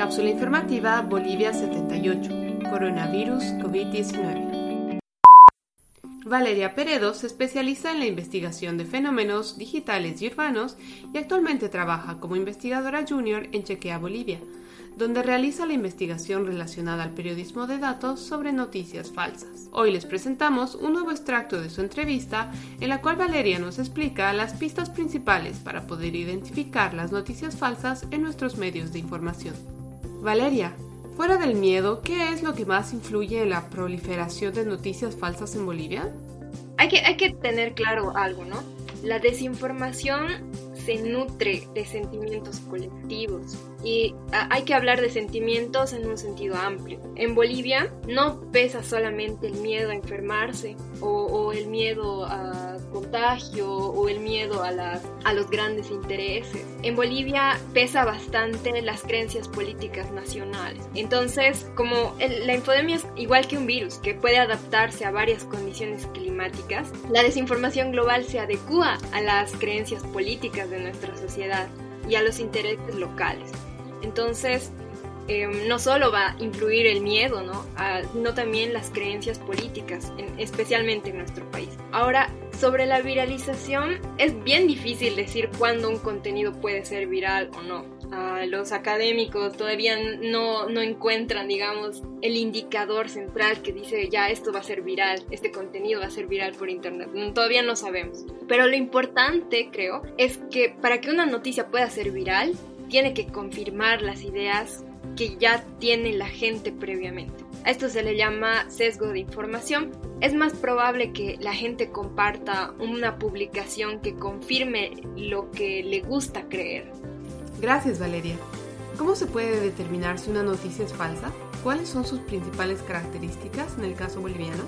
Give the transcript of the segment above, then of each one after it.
Cápsula informativa Bolivia 78. Coronavirus COVID-19. Valeria Peredo se especializa en la investigación de fenómenos digitales y urbanos y actualmente trabaja como investigadora junior en Chequea Bolivia donde realiza la investigación relacionada al periodismo de datos sobre noticias falsas. Hoy les presentamos un nuevo extracto de su entrevista en la cual Valeria nos explica las pistas principales para poder identificar las noticias falsas en nuestros medios de información. Valeria, fuera del miedo, ¿qué es lo que más influye en la proliferación de noticias falsas en Bolivia? Hay que, hay que tener claro algo, ¿no? La desinformación se nutre de sentimientos colectivos y hay que hablar de sentimientos en un sentido amplio. En Bolivia no pesa solamente el miedo a enfermarse o, el miedo a contagio o el miedo a, las, a los grandes intereses. En Bolivia pesa bastante las creencias políticas nacionales. Entonces, como la infodemia es igual que un virus que puede adaptarse a varias condiciones climáticas, la desinformación global se adecua a las creencias políticas de nuestra sociedad y a los intereses locales. Entonces, em, no solo va a influir el miedo, ¿no? sino también las creencias políticas, especialmente en nuestro país. Ahora, sobre la viralización, es bien difícil decir cuándo un contenido puede ser viral o no. los académicos todavía no, no encuentran, digamos, el indicador central que dice ya esto va a ser viral, este contenido va a ser viral por internet. Todavía no sabemos. Pero lo importante, creo, es que para que una noticia pueda ser viral, tiene que confirmar las ideas que ya tiene la gente previamente. A esto se le llama sesgo de información. Es más probable que la gente comparta una publicación que confirme lo que le gusta creer. Gracias, Valeria. ¿Cómo se puede determinar si una noticia es falsa? ¿Cuáles son sus principales características en el caso boliviano?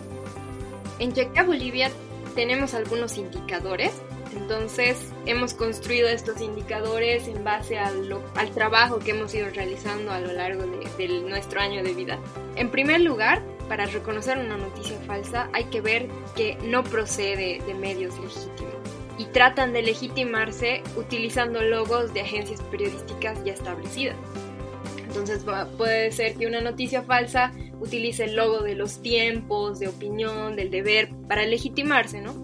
En Checa Bolivia tenemos algunos indicadores entonces hemos construido estos indicadores en base al, trabajo que hemos ido realizando a lo largo de, nuestro año de vida. En primer lugar, para reconocer una noticia falsa hay que ver que no procede de medios legítimos y tratan de legitimarse utilizando logos de agencias periodísticas ya establecidas. Entonces puede ser que una noticia falsa utilice el logo de los tiempos, de opinión, del deber, para legitimarse, ¿no?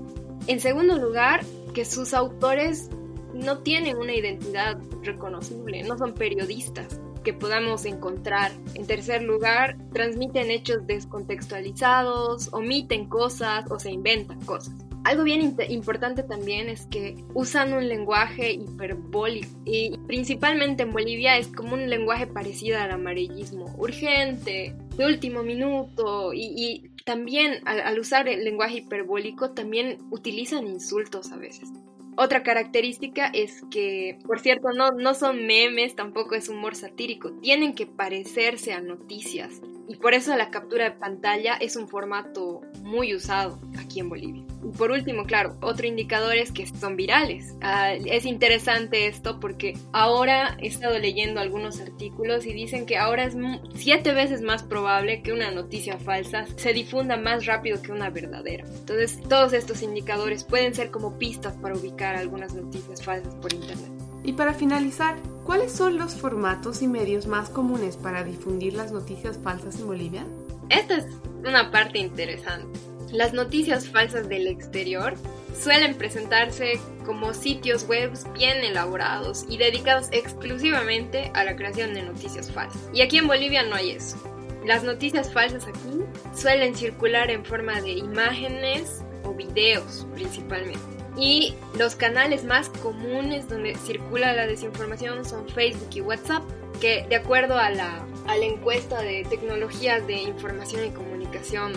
En segundo lugar, que sus autores no tienen una identidad reconocible, no son periodistas que podamos encontrar. En tercer lugar, transmiten hechos descontextualizados, omiten cosas o se inventan cosas. Algo bien importante también es que usan un lenguaje hiperbólico y principalmente en Bolivia es como un lenguaje parecido al amarillismo, urgente, de último minuto y, también al, usar el lenguaje hiperbólico también utilizan insultos a veces. Otra característica es que, por cierto, no, no son memes, tampoco es humor satírico, tienen que parecerse a noticias y por eso la captura de pantalla es un formato muy usado aquí en Bolivia. Y por último, claro, otro indicador es que son virales. Ah, es interesante esto porque ahora he estado leyendo algunos artículos y dicen que ahora es siete veces más probable que una noticia falsa se difunda más rápido que una verdadera. Entonces, todos estos indicadores pueden ser como pistas para ubicar algunas noticias falsas por internet. Y para finalizar, ¿cuáles son los formatos y medios más comunes para difundir las noticias falsas en Bolivia? Esta es una parte interesante. Las noticias falsas del exterior suelen presentarse como sitios web bien elaborados y dedicados exclusivamente a la creación de noticias falsas. Y aquí en Bolivia no hay eso. Las noticias falsas aquí suelen circular en forma de imágenes o videos principalmente. Y los canales más comunes donde circula la desinformación son Facebook y WhatsApp, que de acuerdo a la, encuesta de tecnologías de información y comunicación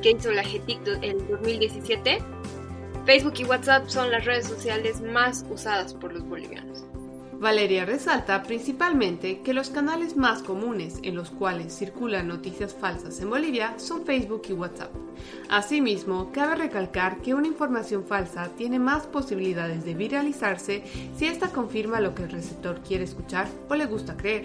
que hizo la GTIC en 2017, Facebook y WhatsApp son las redes sociales más usadas por los bolivianos. Valeria resalta principalmente que los canales más comunes en los cuales circulan noticias falsas en Bolivia son Facebook y WhatsApp. Asimismo, cabe recalcar que una información falsa tiene más posibilidades de viralizarse si ésta confirma lo que el receptor quiere escuchar o le gusta creer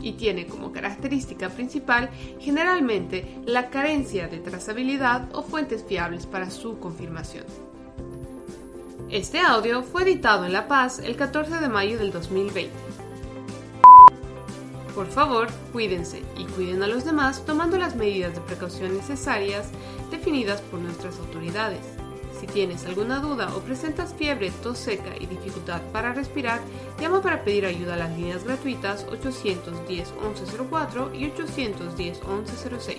y tiene como característica principal generalmente la carencia de trazabilidad o fuentes fiables para su confirmación. Este audio fue editado en La Paz el 14 de mayo del 2020. Por favor, cuídense y cuiden a los demás tomando las medidas de precaución necesarias definidas por nuestras autoridades. Si tienes alguna duda o presentas fiebre, tos seca y dificultad para respirar, llama para pedir ayuda a las líneas gratuitas 810 1104 y 810 1106.